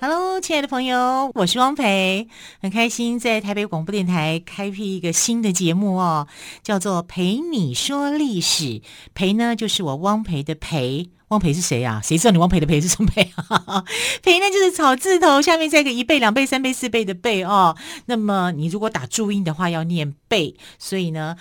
Hello，亲爱的朋友，我是汪培，很开心在台北广播电台开辟一个新的节目哦，叫做《陪你说历史》。陪呢，就是我汪培的蓓。汪培是谁呀、啊？谁知道你汪培的培是什么蓓？蓓呢，就是草字头下面再一个一倍、两倍、三倍、四倍的倍哦。那么你如果打注音的话，要念倍，所以呢。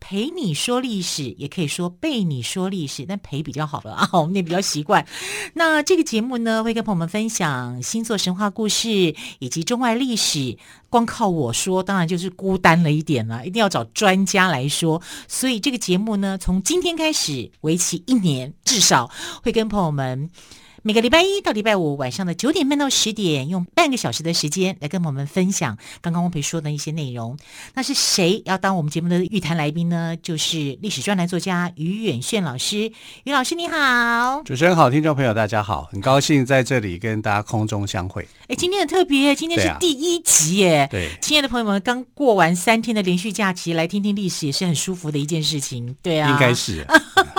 陪你说历史，也可以说被你说历史，但陪比较好了啊，我们也比较习惯。那这个节目呢，会跟朋友们分享星座神话故事以及中外历史。光靠我说，当然就是孤单了一点了，一定要找专家来说。所以这个节目呢，从今天开始，为期一年，至少会跟朋友们。每个礼拜一到礼拜五晚上的九点半到十点，用半个小时的时间来跟我们分享刚刚汪培说的一些内容。那是谁要当我们节目的玉谈来宾呢？就是历史专栏作家于远炫老师。于老师你好，主持人好，听众朋友大家好，很高兴在这里跟大家空中相会。哎，今天很特别，今天是第一集耶。对，啊、对，亲爱的朋友们，刚过完三天的连续假期，来听听历史也是很舒服的一件事情。对啊，应该是。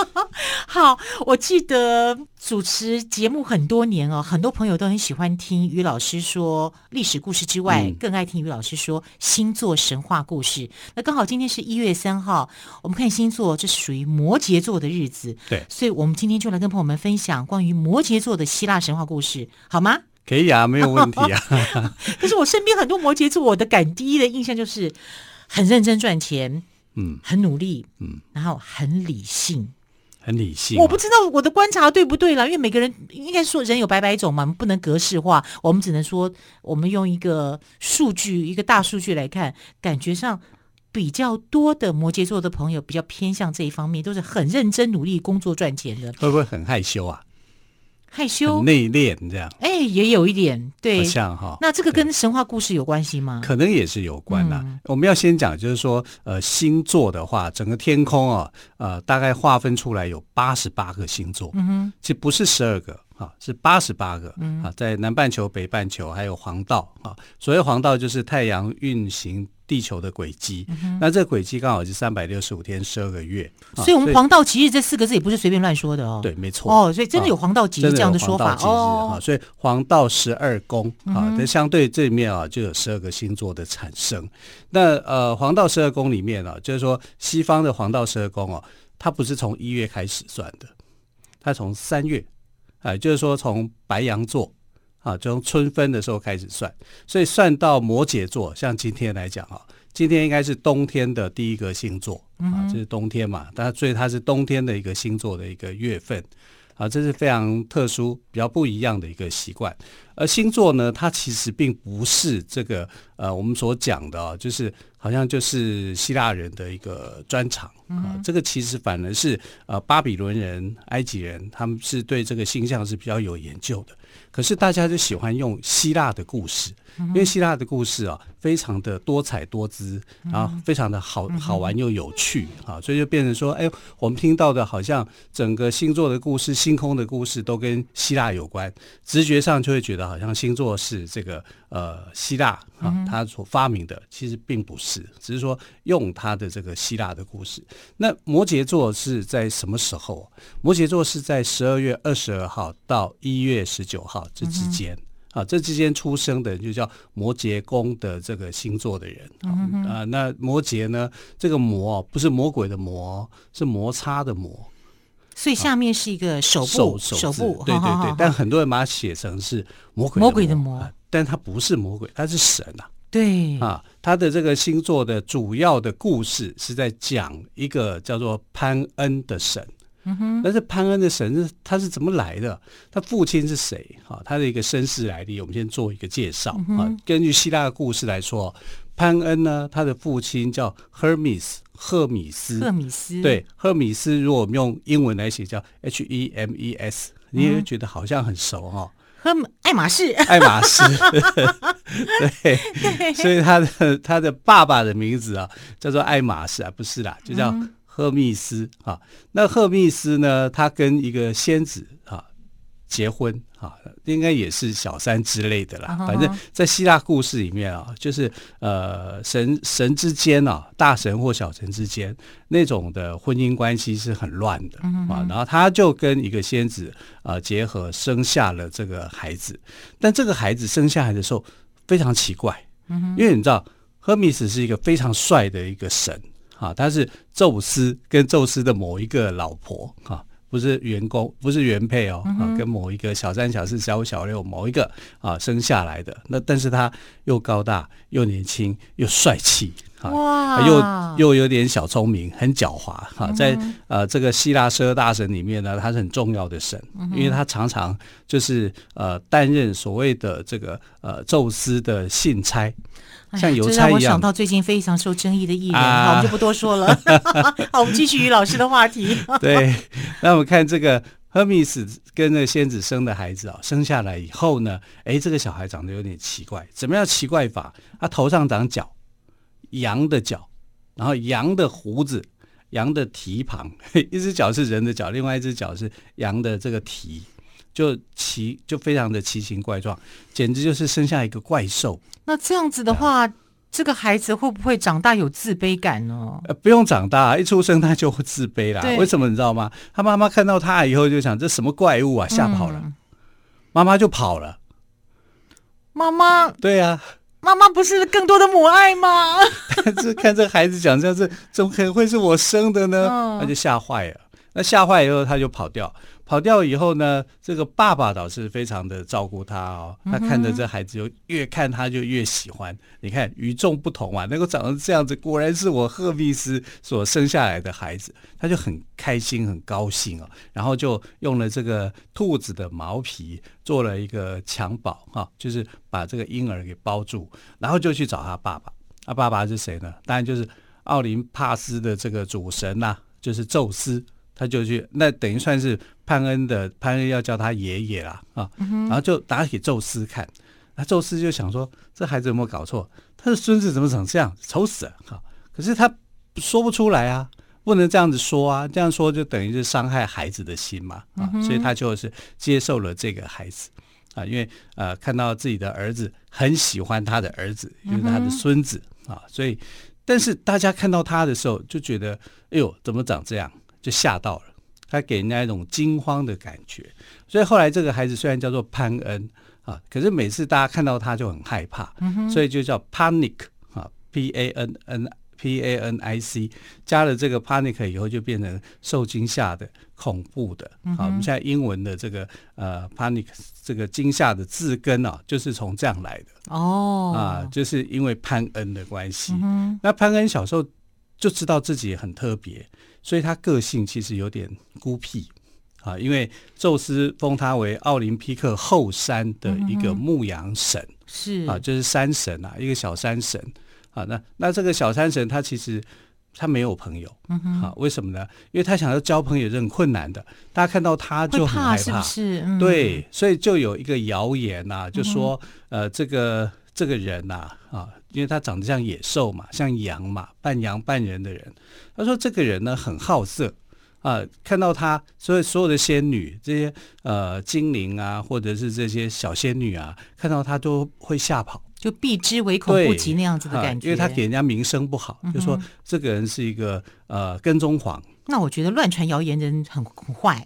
好，我记得主持节目很多年哦，很多朋友都很喜欢听于老师说历史故事之外，嗯、更爱听于老师说星座神话故事。那刚好今天是一月三号，我们看星座，这是属于摩羯座的日子。对，所以我们今天就来跟朋友们分享关于摩羯座的希腊神话故事，好吗？可以啊，没有问题啊。可是我身边很多摩羯座，我的感第一的印象就是很认真赚钱，嗯，很努力，嗯，然后很理性。很理性，啊，我不知道我的观察对不对了，因为每个人应该说人有百百种嘛，不能格式化，我们只能说我们用一个数据，一个大数据来看，感觉上比较多的摩羯座的朋友比较偏向这一方面，都是很认真努力工作赚钱的，会不会很害羞啊？害羞、内敛这样，哎，也有一点，对，像哈。那这个跟神话故事有关系吗？可能也是有关的。嗯、我们要先讲，就是说，呃，星座的话，整个天空啊，呃，大概划分出来有八十八个星座，嗯哼，其实不是十二个。啊，是八十八个，嗯、啊，在南半球、北半球还有黄道啊。所谓黄道就是太阳运行地球的轨迹，嗯、那这轨迹刚好是三百六十五天十二个月。所以，我们黄道吉日这四个字也不是随便乱说的哦。对，没错。哦，所以真的有黄道吉日这样的说法的哦。所以黄道十二宫啊，那、嗯、相对这里面啊就有十二个星座的产生。那呃，黄道十二宫里面啊，就是说西方的黄道十二宫哦，它不是从一月开始算的，它从三月。啊，就是说从白羊座啊，就从春分的时候开始算，所以算到摩羯座，像今天来讲啊，今天应该是冬天的第一个星座啊，这是冬天嘛，但所以它是冬天的一个星座的一个月份啊，这是非常特殊、比较不一样的一个习惯。而星座呢，它其实并不是这个呃，我们所讲的啊，就是好像就是希腊人的一个专长啊，这个其实反而是呃巴比伦人、埃及人，他们是对这个星象是比较有研究的。可是大家就喜欢用希腊的故事，因为希腊的故事啊，非常的多彩多姿，然后非常的好好玩又有趣啊，所以就变成说，哎，我们听到的好像整个星座的故事、星空的故事都跟希腊有关，直觉上就会觉得好像星座是这个呃希腊啊他所发明的，其实并不是，只是说用他的这个希腊的故事。那摩羯座是在什么时候？摩羯座是在十二月二十二号到一月十九号。这之间、啊，这之间出生的人就叫摩羯宫的这个星座的人、啊。那摩羯呢？这个摩不是魔鬼的魔，是摩擦的摩。所以下面是一个手部，手手部。对对对。好好好，但很多人把它写成是魔鬼的魔，魔鬼的魔、啊，但它不是魔鬼，它是神啊。对啊，他的这个星座的主要的故事是在讲一个叫做潘恩的神。嗯哼，但是潘恩的神是他是怎么来的？他父亲是谁？哈，他的一个身世来历，我们先做一个介绍啊。根据希腊的故事来说，潘恩呢，他的父亲叫赫米斯，赫米斯，赫米斯，对，赫米斯。如果我们用英文来写，叫 H E M E S，你也会觉得好像很熟哈。赫爱马仕，爱马仕，对，对所以他的他的爸爸的名字啊叫做爱马仕啊，不是啦，就叫赫密斯啊。那赫密斯呢，他跟一个仙子啊结婚啊，应该也是小三之类的啦。反正，在希腊故事里面啊，就是呃神神之间啊，大神或小神之间那种的婚姻关系是很乱的啊。然后他就跟一个仙子啊结合，生下了这个孩子。但这个孩子生下来的时候非常奇怪，因为你知道，赫密斯是一个非常帅的一个神啊，他是宙斯跟宙斯的某一个老婆啊。不是员工，不是原配哦，啊，跟某一个小三、小四、小五、小六某一个啊生下来的。那但是他又高大，又年轻，又帅气，啊，又又有点小聪明，很狡猾，哈，在呃这个希腊十二大神里面呢，他是很重要的神，因为他常常就是呃担任所谓的这个呃宙斯的信差。像邮差一样，这让我想到最近非常受争议的艺人，啊、好，我们就不多说了。好，我们继续于老师的话题。对，那我们看这个赫密斯跟那个仙子生的孩子啊，生下来以后呢，哎，这个小孩长得有点奇怪，怎么样奇怪法？他头上长角，羊的脚，然后羊的胡子，羊的蹄膀，一只脚是人的脚，另外一只脚是羊的这个蹄。就奇就非常的奇形怪状，简直就是生下一个怪兽。那这样子的话，嗯、这个孩子会不会长大有自卑感呢？呃，不用长大，一出生他就会自卑啦。为什么你知道吗？他妈妈看到他以后就想，这什么怪物啊，吓跑了，嗯、妈妈就跑了。妈妈，对呀、啊，妈妈不是更多的母爱吗？但是看这孩子讲这样子，怎么可能会是我生的呢？嗯、他就吓坏了。那吓坏以后，他就跑掉。跑掉以后呢，这个爸爸倒是非常的照顾他哦。他看着这孩子，就越看他就越喜欢。你看与众不同啊，能够长成这样子，果然是我赫密斯所生下来的孩子，他就很开心很高兴哦。然后就用了这个兔子的毛皮做了一个襁褓哈，就是把这个婴儿给包住，然后就去找他爸爸。他爸爸是谁呢？当然就是奥林帕斯的这个主神呐，就是宙斯。他就去，那等于算是潘恩的潘恩要叫他爷爷啦啊，然后就打给宙斯看，那宙斯就想说，这孩子有没有搞错？他的孙子怎么长这样，丑死了哈！可是他说不出来啊，不能这样子说啊，这样说就等于是伤害孩子的心嘛啊，所以他就是接受了这个孩子啊，因为呃看到自己的儿子很喜欢他的儿子，就是他的孙子啊，所以但是大家看到他的时候就觉得，哎呦，怎么长这样？就吓到了，他给人家一种惊慌的感觉，所以后来这个孩子虽然叫做潘恩啊，可是每次大家看到他就很害怕，嗯、所以就叫 panic 啊，p a n n p a n i c，加了这个 panic 以后就变成受惊吓的、恐怖的。啊，我们现在英文的这个呃 panic 这个惊吓的字根啊，就是从这样来的哦，啊，就是因为潘恩的关系。嗯、那潘恩小时候就知道自己很特别。所以他个性其实有点孤僻啊，因为宙斯封他为奥林匹克后山的一个牧羊神，是。啊，就是山神啊，一个小山神。啊。那那这个小山神他其实他没有朋友，啊，为什么呢？因为他想要交朋友是很困难的，大家看到他就很害怕，是不是？嗯、对，所以就有一个谣言呐、啊，就说呃，这个这个人呐，啊。因为他长得像野兽嘛，像羊嘛，半羊半人的人。他说这个人呢很好色啊、呃，看到他，所以所有的仙女这些呃精灵啊，或者是这些小仙女啊，看到他都会吓跑，就避之唯恐不及那样子的感觉。呃、因为他给人家名声不好，嗯、就说这个人是一个呃跟踪狂。那我觉得乱传谣言的人很很坏。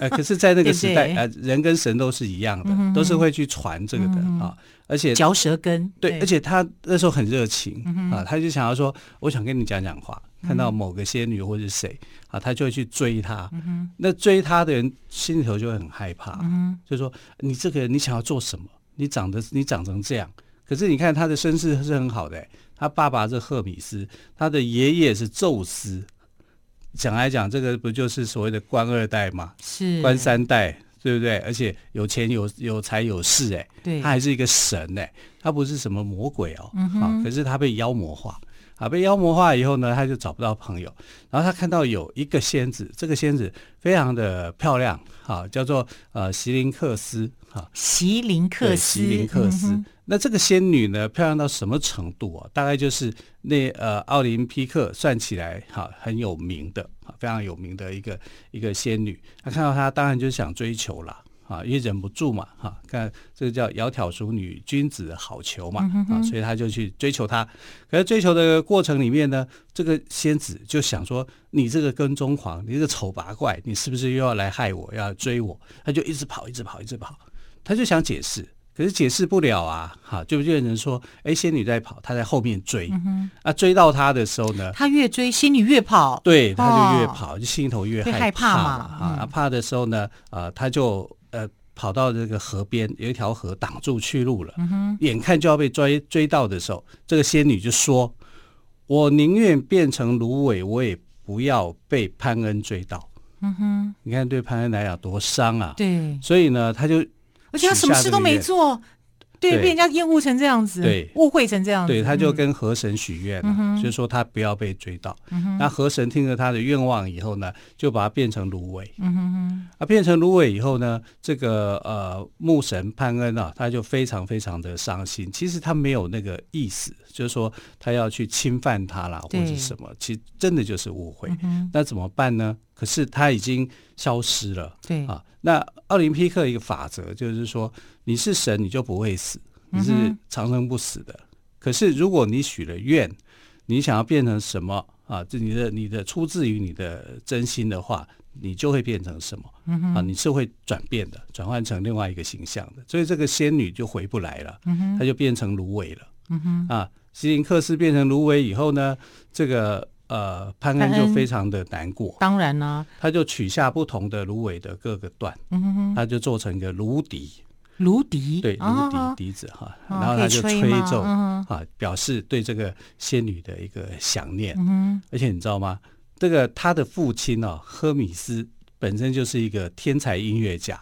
呃，可是，在那个 时代，呃，人跟神都是一样的，都是会去传这个的啊。而且嚼舌根，对，而且他那时候很热情啊，他就想要说，我想跟你讲讲话。看到某个仙女或者谁啊，他就会去追她。那追她的人心里头就会很害怕，就说你这个人，你想要做什么？你长得你长成这样，可是你看他的身世是很好的，他爸爸是赫米斯，他的爷爷是宙斯。讲来讲，这个不就是所谓的官二代吗？是官三代，对不对？而且有钱有有财有势，哎，对，他还是一个神，哎，他不是什么魔鬼哦，嗯哼啊，可是他被妖魔化。啊，被妖魔化以后呢，他就找不到朋友。然后他看到有一个仙子，这个仙子非常的漂亮，哈、啊，叫做呃席林克斯，哈、啊，席林克斯，席林克斯。嗯、那这个仙女呢，漂亮到什么程度啊？大概就是那呃奥林匹克算起来哈、啊、很有名的，啊，非常有名的一个一个仙女。她看到她，当然就想追求了。啊，因为忍不住嘛，哈、啊，看这个叫窈窕淑女，君子好逑嘛，嗯、啊，所以他就去追求她。可是追求的过程里面呢，这个仙子就想说：“你这个跟踪狂，你这个丑八怪，你是不是又要来害我，要追我？”他就一直跑，一直跑，一直跑。他就想解释，可是解释不了啊，哈、啊，就就有人说：“哎，仙女在跑，她在后面追。嗯”啊，追到她的时候呢，她越追，仙女越跑，对，她就越跑，哦、就心里头越害怕，害怕嘛。啊，嗯、怕的时候呢，啊，他就。呃，跑到这个河边，有一条河挡住去路了。嗯，眼看就要被追追到的时候，这个仙女就说：“我宁愿变成芦苇，我也不要被潘恩追到。”嗯哼，你看对潘恩来讲多伤啊。对，所以呢，他就而且他什么事都没做。对，被人家厌恶成这样子，对，误会成这样子，对，他就跟河神许愿了，嗯、就是说他不要被追到。嗯、那河神听了他的愿望以后呢，就把他变成芦苇。嗯哼哼啊，变成芦苇以后呢，这个呃牧神潘恩啊，他就非常非常的伤心。其实他没有那个意思，就是说他要去侵犯他啦，或者什么，其实真的就是误会。嗯、那怎么办呢？可是他已经消失了。对啊，那奥林匹克一个法则就是说。你是神，你就不会死，你是长生不死的。嗯、可是如果你许了愿，你想要变成什么啊？这你的你的出自于你的真心的话，你就会变成什么、嗯、啊？你是会转变的，转换成另外一个形象的。所以这个仙女就回不来了，她、就变成芦苇了。啊，希林克斯变成芦苇以后呢，这个呃潘安就非常的难过。当然啦，他就取下不同的芦苇的各个段，嗯、哼他就做成一个芦笛。芦笛，对，芦笛笛子哈，然后他就吹奏啊，表示对这个仙女的一个想念。而且你知道吗？这个他的父亲哦，赫米斯本身就是一个天才音乐家。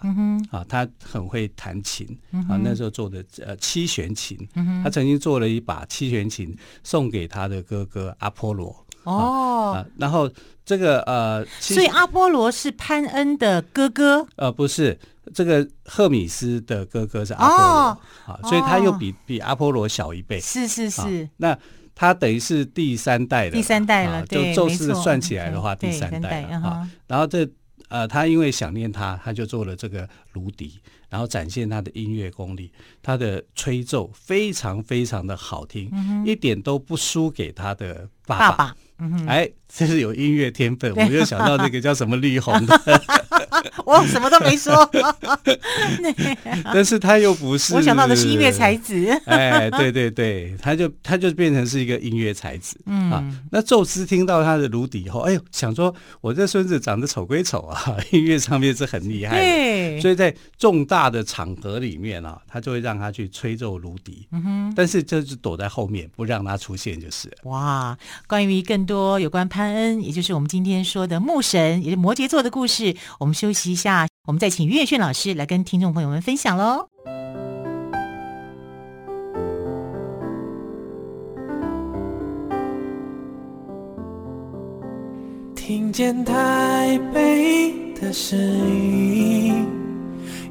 啊，他很会弹琴。啊，那时候做的呃七弦琴，他曾经做了一把七弦琴送给他的哥哥阿波罗。哦，然后这个呃，所以阿波罗是潘恩的哥哥？呃，不是。这个赫米斯的哥哥是阿波罗，啊、哦，所以他又比比阿波罗小一辈，是是是。那他等于是第三代的，第三代了，就宙斯算起来的话，第三代了啊。然后这呃，他因为想念他，他就做了这个芦笛，然后展现他的音乐功力，他的吹奏非常非常的好听，嗯、一点都不输给他的爸爸。爸爸嗯、哎，这是有音乐天分，对我就想到那个叫什么力宏的。我什么都没说，但是他又不是。我想到的是音乐才子。哎，对对对，他就他就变成是一个音乐才子。嗯啊，那宙斯听到他的颅底以后，哎呦，想说我这孙子长得丑归丑啊，音乐上面是很厉害的。对，所以在重大的场合里面啊，他就会让他去吹奏芦笛。嗯哼，但是就是躲在后面，不让他出现就是。哇，关于更多有关潘恩，也就是我们今天说的牧神，也是摩羯座的故事，我们休息一下，我们再请于远炫老师来跟听众朋友们分享喽。听见台北的声音，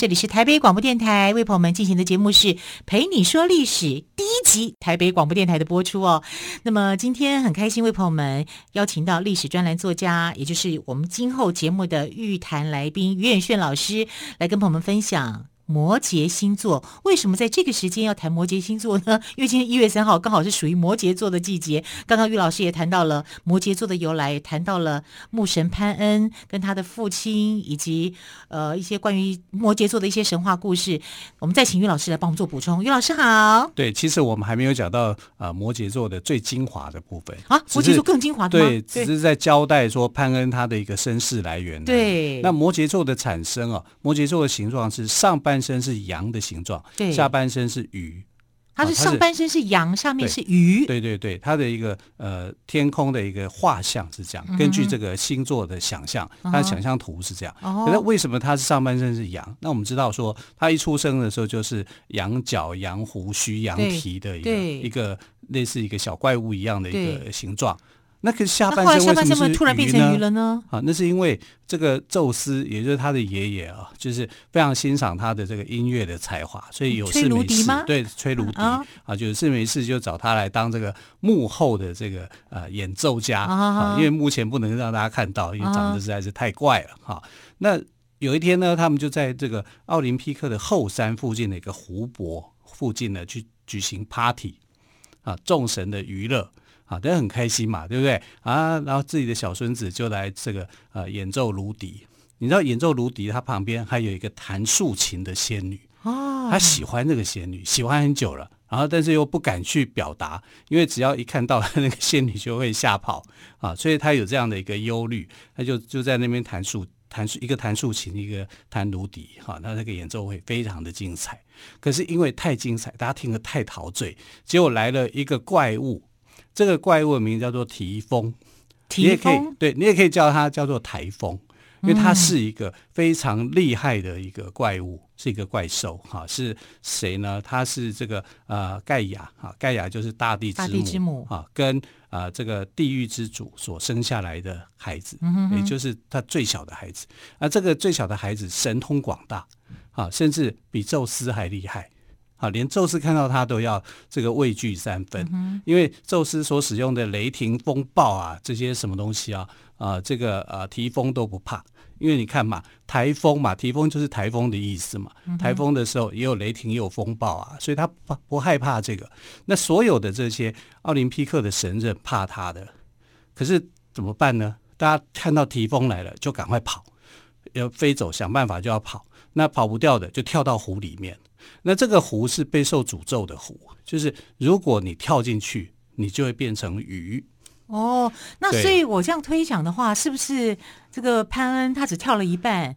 这里是台北广播电台为朋友们进行的节目是《陪你说历史》第一集，台北广播电台的播出哦。那么今天很开心为朋友们邀请到历史专栏作家，也就是我们今后节目的预谈来宾于远炫老师来跟朋友们分享。摩羯星座。为什么在这个时间要谈摩羯星座呢？因为今天一月三号刚好是属于摩羯座的季节。刚刚于老师也谈到了摩羯座的由来，谈到了牧神潘恩跟他的父亲，以及呃一些关于摩羯座的一些神话故事。我们再请于老师来帮我们做补充。于老师好。对，其实我们还没有讲到呃摩羯座的最精华的部分啊，摩羯座更精华的吗？对，只是在交代说潘恩他的一个身世来源。对，那摩羯座的产生啊，摩羯座的形状是上半身是羊的形状，对，下半身是鱼。它是上半身是羊，是下面是鱼。对对对，它的一个呃天空的一个画像是这样。嗯、根据这个星座的想象，它的想象图是这样。哦、可是为什么它是上半身是羊？那我们知道说，它一出生的时候就是羊角、羊胡须、羊皮的一个一个类似一个小怪物一样的一个形状。那个下半身为什么突然变成鱼了呢？啊，那是因为这个宙斯，也就是他的爷爷啊，就是非常欣赏他的这个音乐的才华，所以有事没事，对，吹芦笛啊，啊，有事没事就找他来当这个幕后的这个呃演奏家啊，啊，因为目前不能让大家看到，因为长得实在是太怪了哈、啊。那有一天呢，他们就在这个奥林匹克的后山附近的一个湖泊附近呢，去举行 party 啊，众神的娱乐。啊，都很开心嘛，对不对啊？然后自己的小孙子就来这个呃演奏芦笛。你知道演奏芦笛，他旁边还有一个弹竖琴的仙女啊，他喜欢这个仙女，喜欢很久了。然后但是又不敢去表达，因为只要一看到那个仙女就会吓跑啊，所以他有这样的一个忧虑，他就就在那边弹竖弹竖一个弹竖琴，一个弹芦笛，哈、啊，那这个演奏会非常的精彩。可是因为太精彩，大家听得太陶醉，结果来了一个怪物。这个怪物的名字叫做提风，你也可以，对，你也可以叫它叫做台风，因为它是一个非常厉害的一个怪物，是一个怪兽哈。是谁呢？它是这个呃盖亚哈，盖亚就是大地之母，大地之母啊，跟啊、呃、这个地狱之主所生下来的孩子，嗯、哼哼也就是他最小的孩子。那这个最小的孩子神通广大啊，甚至比宙斯还厉害。啊，连宙斯看到他都要这个畏惧三分，嗯，因为宙斯所使用的雷霆风暴啊，这些什么东西啊，啊，这个啊，提风都不怕，因为你看嘛，台风嘛，提风就是台风的意思嘛，台风的时候也有雷霆，也有风暴啊，所以他不不害怕这个。那所有的这些奥林匹克的神人怕他的，可是怎么办呢？大家看到提风来了，就赶快跑，要飞走，想办法就要跑。那跑不掉的，就跳到湖里面。那这个湖是备受诅咒的湖，就是如果你跳进去，你就会变成鱼。哦，那所以我这样推想的话，是不是这个潘恩他只跳了一半？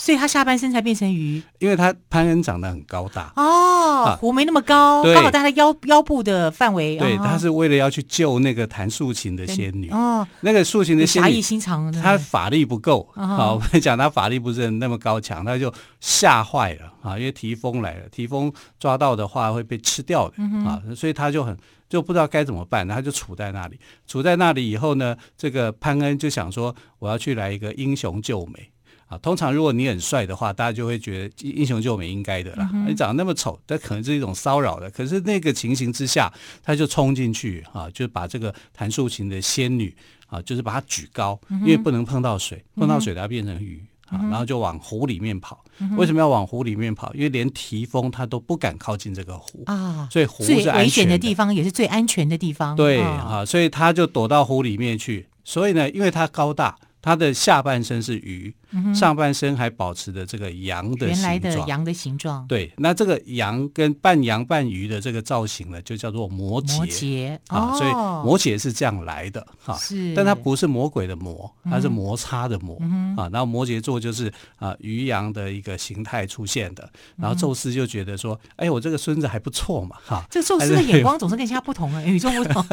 所以他下半身才变成鱼，因为他潘恩长得很高大。哦，湖没那么高，刚好在他腰腰部的范围。对，他是为了要去救那个弹竖琴的仙女。哦，那个竖琴的仙女侠义心肠，他法力不够。好，我跟你讲，他法力不是那么高强，他就吓坏了啊，因为提丰来了，提丰抓到的话会被吃掉的啊，所以他就很就不知道该怎么办，他就杵在那里，杵在那里以后呢，这个潘恩就想说，我要去来一个英雄救美。啊，通常如果你很帅的话，大家就会觉得英雄救美应该的啦。嗯、你长得那么丑，这可能是一种骚扰的。可是那个情形之下，他就冲进去啊，就把这个弹竖琴的仙女啊，就是把她举高，嗯，因为不能碰到水，碰到水它变成鱼，嗯、啊，然后就往湖里面跑，嗯。为什么要往湖里面跑？因为连提风他都不敢靠近这个湖啊，所以湖是安全的，最危险的地方，也是最安全的地方。对啊，所以他就躲到湖里面去。所以呢，因为他高大。他的下半身是鱼，嗯，上半身还保持着这个羊的形状，原来的羊的形状。对，那这个羊跟半羊半鱼的这个造型呢，就叫做摩羯。摩羯啊，所以摩羯是这样来的哈。是，但它不是魔鬼的魔，它是摩擦的摩，嗯、啊。然后摩羯座就是啊鱼羊的一个形态出现的。然后宙斯就觉得说，哎，我这个孙子还不错嘛，哈。这宙斯的眼光总是跟其他不同啊，与众不同。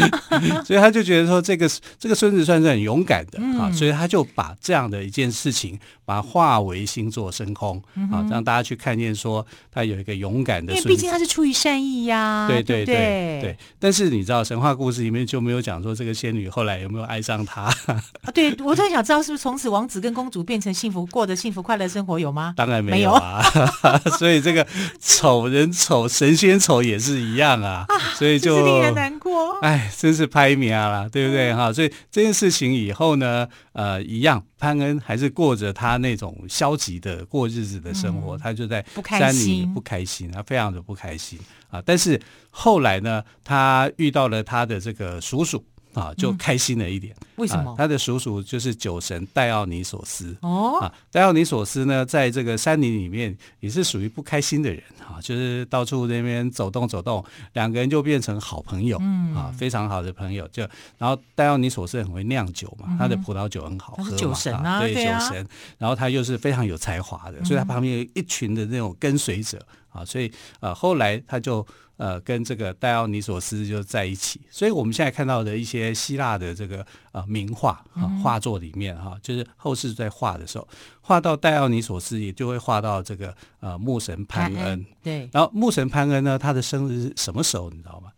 所以他就觉得说，这个这个孙子算是很勇敢的啊。嗯所以他就把这样的一件事情，把它化为星座升空，嗯、啊，让大家去看见说他有一个勇敢的。因为毕竟他是出于善意呀、啊，对对对对，对。但是你知道神话故事里面就没有讲说这个仙女后来有没有爱上他？啊，对，我特别想知道是不是从此王子跟公主变成幸福，过着幸福快乐生活有吗？当然没有啊。所以这个丑人丑，神仙丑也是一样啊。啊所以就令人难过。哎，真是拍名啊，对不对哈？所以这件事情以后呢？呃，一样，潘恩还是过着他那种消极的过日子的生活，嗯、他就在山里不开心，他非常的不开心啊。但是后来呢，他遇到了他的这个叔叔。啊，就开心了一点。嗯、为什么？啊、他的叔叔就是酒神戴奥尼索斯。哦，啊，戴奥尼索斯呢，在这个山林里面也是属于不开心的人啊，就是到处那边走动走动，两个人就变成好朋友，嗯啊，非常好的朋友。就然后戴奥尼索斯很会酿酒嘛，嗯、他的葡萄酒很好喝嘛，酒神啊，对，对啊、酒神。然后他又是非常有才华的，嗯、所以他旁边有一群的那种跟随者啊，所以呃，后来他就。呃，跟这个戴奥尼索斯就在一起，所以我们现在看到的一些希腊的这个呃名画啊画作里面哈、啊，就是后世在画的时候，画到戴奥尼索斯，也就会画到这个呃牧神潘恩。对，然后牧神潘恩呢，他的生日是什么时候？你知道吗？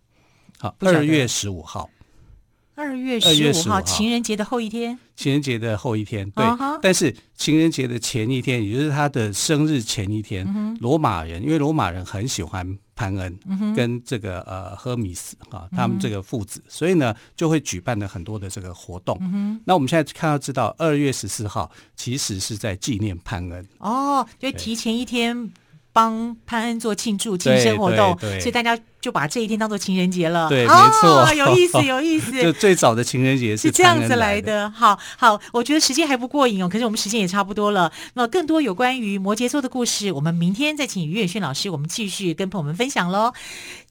好，二月十五号。二月十五号，情人节的后一天。情人节的后一天，对。Uh huh. 但是情人节的前一天，也就是他的生日前一天，罗、uh huh. 马人，因为罗马人很喜欢潘恩，uh huh. 跟这个呃赫米斯啊，他们这个父子，uh. 所以呢，就会举办了很多的这个活动。Uh. 那我们现在看到知道，二月十四号其实是在纪念潘恩。哦，oh, 就提前一天帮潘恩做庆祝庆生活动，所以大家。就把这一天当做情人节了，对，没错，哦，有意思，有意思。就最早的情人节是，是这样子来的。好好，我觉得时间还不过瘾哦，可是我们时间也差不多了。那更多有关于摩羯座的故事，我们明天再请于远逊老师，我们继续跟朋友们分享喽。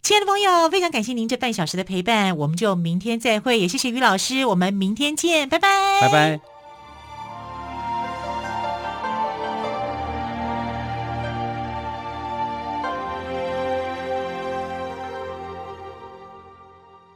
亲爱的朋友，非常感谢您这半小时的陪伴，我们就明天再会。也谢谢于老师，我们明天见，拜拜，拜拜。